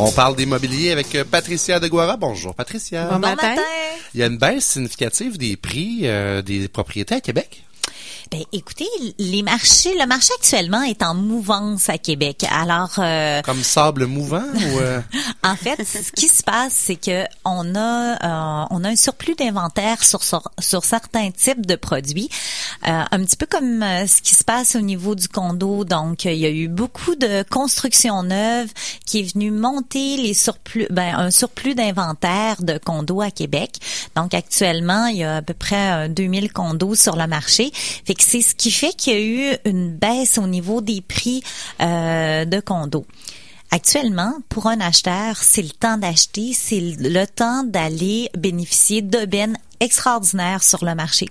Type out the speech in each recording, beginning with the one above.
On parle d'immobilier avec euh, Patricia Deguara. Bonjour Patricia. Bon, matin. Il y a une baisse significative des prix euh, des propriétés à Québec. Ben, écoutez, les marchés, le marché actuellement est en mouvance à Québec. Alors, euh, Comme sable mouvant ou euh, en fait, ce qui se passe, c'est que on a, euh, on a un surplus d'inventaire sur, sur sur certains types de produits, Euh, un petit peu comme euh, ce qui se passe au niveau du condo. Donc, il y a eu beaucoup de construction neuve qui est venu monter les surplus, ben, un surplus d'inventaire de condos à Québec. Donc, actuellement, il y a à peu près euh, 2000 condos sur le marché. Fait que c'est ce qui fait qu'il y a eu une baisse au niveau des prix euh, de condos. Actuellement, pour un acheteur, c'est le temps d'acheter, c'est le temps d'aller bénéficier d'aubaines extraordinaires sur le marché.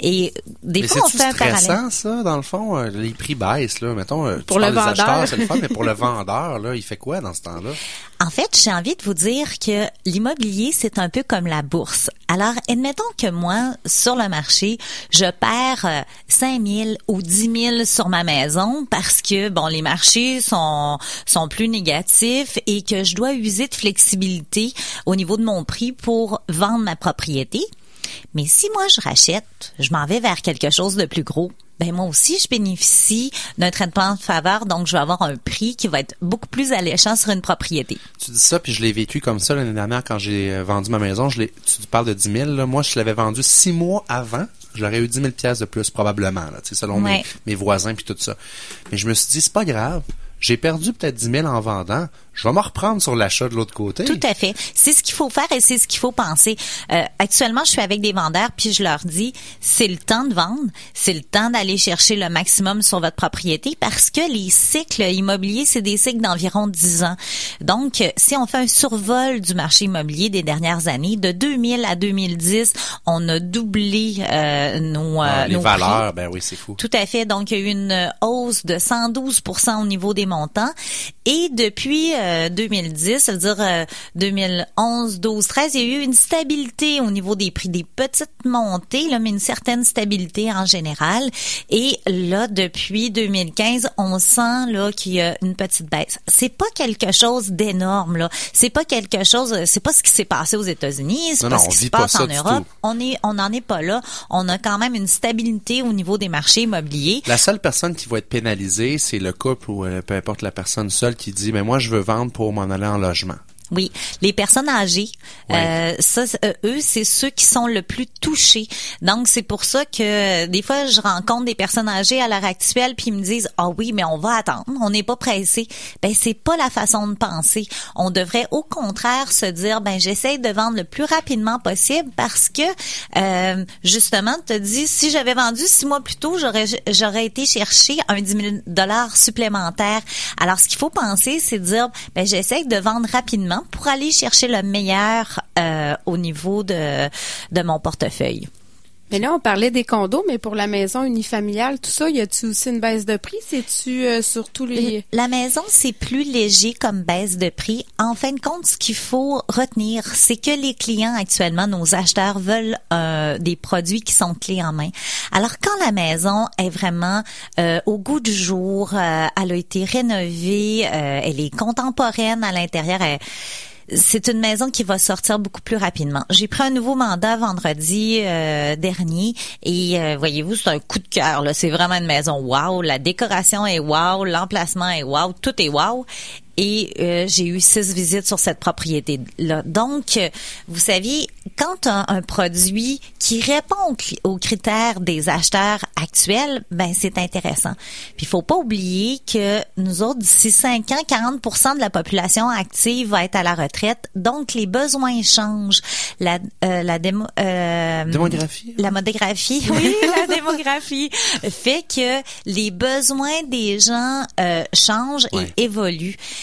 Et des mais fois, on fait un parallèle. ça dans le fond euh, les prix baissent là? Mettons euh, tu Pour le parles des vendeur. acheteurs, c'est le fun mais pour le vendeur là il fait quoi dans ce temps-là? En fait, j'ai envie de vous dire que l'immobilier, c'est un peu comme la bourse. Alors, admettons que moi, sur le marché, je perds euh, 5 000 ou 10 000 sur ma maison parce que, bon, les marchés sont, sont plus négatifs et que je dois user de flexibilité au niveau de mon prix pour vendre ma propriété. Mais si moi, je rachète, je m'en vais vers quelque chose de plus gros, ben moi aussi, je bénéficie d'un traitement de faveur, donc je vais avoir un prix qui va être beaucoup plus alléchant sur une propriété. tu dis ça puis je l'ai vécu comme ça l'année dernière quand j'ai euh, vendu ma maison je l'ai tu parles de 10 000 là. moi je l'avais vendu six mois avant je l'aurais eu 10 000 pièces de plus probablement là, selon Ouais. mes, mes voisins puis tout ça mais je me suis dit c'est pas grave j'ai perdu peut-être 10 000 en vendant je vais me reprendre sur l'achat de l'autre côté Tout à fait. C'est ce qu'il faut faire et c'est ce qu'il faut penser. Euh, actuellement, je suis avec des vendeurs puis je leur dis, c'est le temps de vendre, c'est le temps d'aller chercher le maximum sur votre propriété parce que les cycles immobiliers, c'est des cycles d'environ 10 ans. Donc, euh, si on fait un survol du marché immobilier des dernières années, de 2000 à 2010, on a doublé euh, nos, euh, Ah, les nos prix. valeurs ben oui c'est fou Tout à fait. Donc, il y a eu une hausse de 112% au niveau des montants. Et depuis euh, 2010, ça veut dire euh, 2011, 12, 13, il y a eu une stabilité au niveau des prix, des petites montées, là, mais une certaine stabilité en général. Et là, depuis 2015, on sent là qu'il y a une petite baisse. C'est pas quelque chose d'énorme là. C'est pas quelque chose. C'est pas ce qui s'est passé aux États-Unis. C'est pas ce qui se pas passe en Europe. On est, on n'en est pas là. On a quand même une stabilité au niveau des marchés immobiliers. La seule personne qui va être pénalisée, c'est le couple ou euh, peu importe la personne seule qui dit, mais moi, je veux vendre pour m'en aller en logement. Oui, les personnes âgées, Ouais. euh, ça, euh, eux, c'est ceux qui sont le plus touchés. Donc, c'est pour ça que des fois, je rencontre des personnes âgées à l'heure actuelle, puis ils me disent, ah oui, mais on va attendre, on n'est pas pressé. Ben, c'est pas la façon de penser. On devrait au contraire se dire, ben, j'essaye de vendre le plus rapidement possible parce que, euh, justement, te dis, si j'avais vendu six mois plus tôt, j'aurais j'aurais été chercher un 10 000 dollars supplémentaire. Alors, ce qu'il faut penser, c'est dire, ben, j'essaye de vendre rapidement pour aller chercher le meilleur euh, au niveau de, de mon portefeuille. Mais là, on parlait des condos, mais pour la maison unifamiliale, tout ça, y a-tu aussi une baisse de prix? C'est-tu euh, sur tous les... La maison, c'est plus léger comme baisse de prix. En fin de compte, ce qu'il faut retenir, c'est que les clients actuellement, nos acheteurs veulent euh, des produits qui sont clés en main. Alors, quand la maison est vraiment euh, au goût du jour, euh, elle a été rénovée, euh, elle est contemporaine à l'intérieur, elle- c'est une maison qui va sortir beaucoup plus rapidement. J'ai pris un nouveau mandat vendredi euh, dernier et euh, voyez-vous, c'est un coup de cœur. C'est vraiment une maison wow. La décoration est wow, l'emplacement est wow, tout est wow. Et euh, j'ai eu six visites sur cette propriété-là. Donc, euh, vous savez, quand un, un produit qui répond aux, critères des acheteurs actuels, ben c'est intéressant. Puis il faut pas oublier que nous autres, d'ici cinq ans, 40% de la population active va être à la retraite. Donc, les besoins changent. La, euh, la démo, euh, Démographie? la monographie, oui, la démographie fait que les besoins des gens euh, changent Ouais. et évoluent.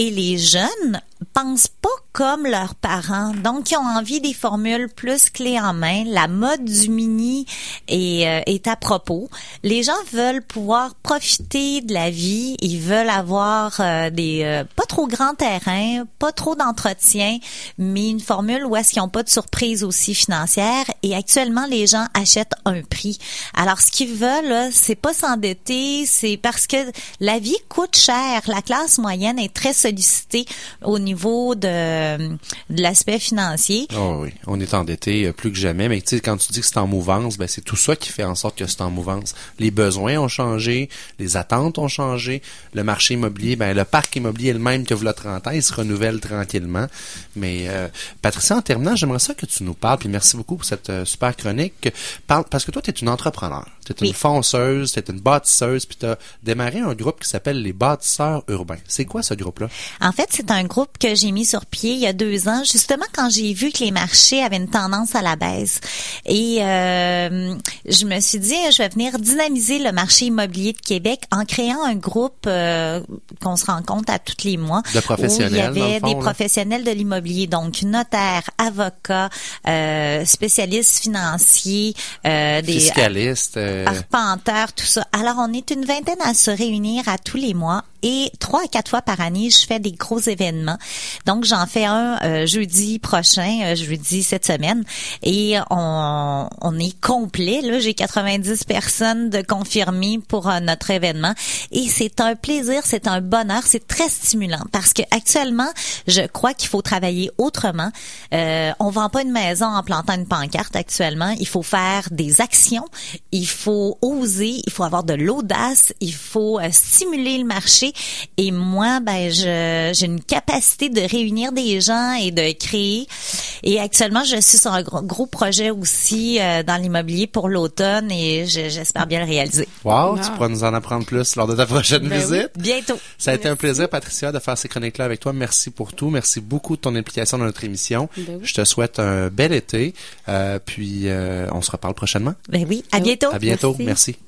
Et les jeunes pensent pas comme leurs parents. Donc, ils ont envie des formules plus clés en main. La mode du mini est, euh, est à propos. Les gens veulent pouvoir profiter de la vie. Ils veulent avoir euh, des euh, pas trop grands terrains, pas trop d'entretien, mais une formule où est-ce qu'ils n'ont pas de surprise aussi financière. Et actuellement, les gens achètent un prix. Alors, ce qu'ils veulent, c'est pas s'endetter, c'est parce que la vie coûte cher. La classe moyenne est très au niveau de, l'aspect financier. Oh oui, on est endetté euh, plus que jamais, mais tu sais, quand tu dis que c'est en mouvance, ben c'est tout ça qui fait en sorte que c'est en mouvance. Les besoins ont changé, les attentes ont changé, le marché immobilier, ben le parc immobilier est le même que vous le 30 ans, il se renouvelle tranquillement. Mais euh, Patricia, en terminant, j'aimerais ça que tu nous parles, puis merci beaucoup pour cette euh, super chronique, parce que toi, tu es une entrepreneur, tu es une Oui. fonceuse, tu es une bâtisseuse, puis tu as démarré un groupe qui s'appelle les bâtisseurs urbains. C'est quoi ce groupe-là? En fait, c'est un groupe que j'ai mis sur pied il y a deux ans, justement quand j'ai vu que les marchés avaient une tendance à la baisse. Et euh, je me suis dit, je vais venir dynamiser le marché immobilier de Québec en créant un groupe euh, qu'on se rencontre à tous les mois. De professionnels, Où il y avait fond, des là. professionnels de l'immobilier, donc notaires, avocats, euh, spécialistes financiers, euh, des Fiscaliste. euh, arpenteurs, tout ça. Alors, on est une vingtaine à se réunir à tous les mois et trois à quatre fois par année, je fais des gros événements. Donc, j'en fais un euh, jeudi prochain, euh, jeudi cette semaine, et on, on est complet. Là, j'ai 90 personnes de confirmées pour euh, notre événement et c'est un plaisir, c'est un bonheur, c'est très stimulant parce que actuellement, je crois qu'il faut travailler autrement. Euh, on vend pas une maison en plantant une pancarte actuellement. Il faut faire des actions, il faut oser, il faut avoir de l'audace, il faut euh, stimuler le marché. Et moi, ben, je, j'ai une capacité de réunir des gens et de créer. Et actuellement, je suis sur un gros, gros projet aussi euh, dans l'immobilier pour l'automne et je- j'espère bien le réaliser. Wow, Wow. tu pourras nous en apprendre plus lors de ta prochaine Ben oui. visite. Bientôt. Ça a été un plaisir, Patricia, de faire ces chroniques-là avec toi. Merci pour tout. Merci beaucoup de ton implication dans notre émission. Ben oui. Je te souhaite un bel été. Euh, puis, euh, on se reparle prochainement. Ben oui, à bientôt. À bientôt. Merci. Merci.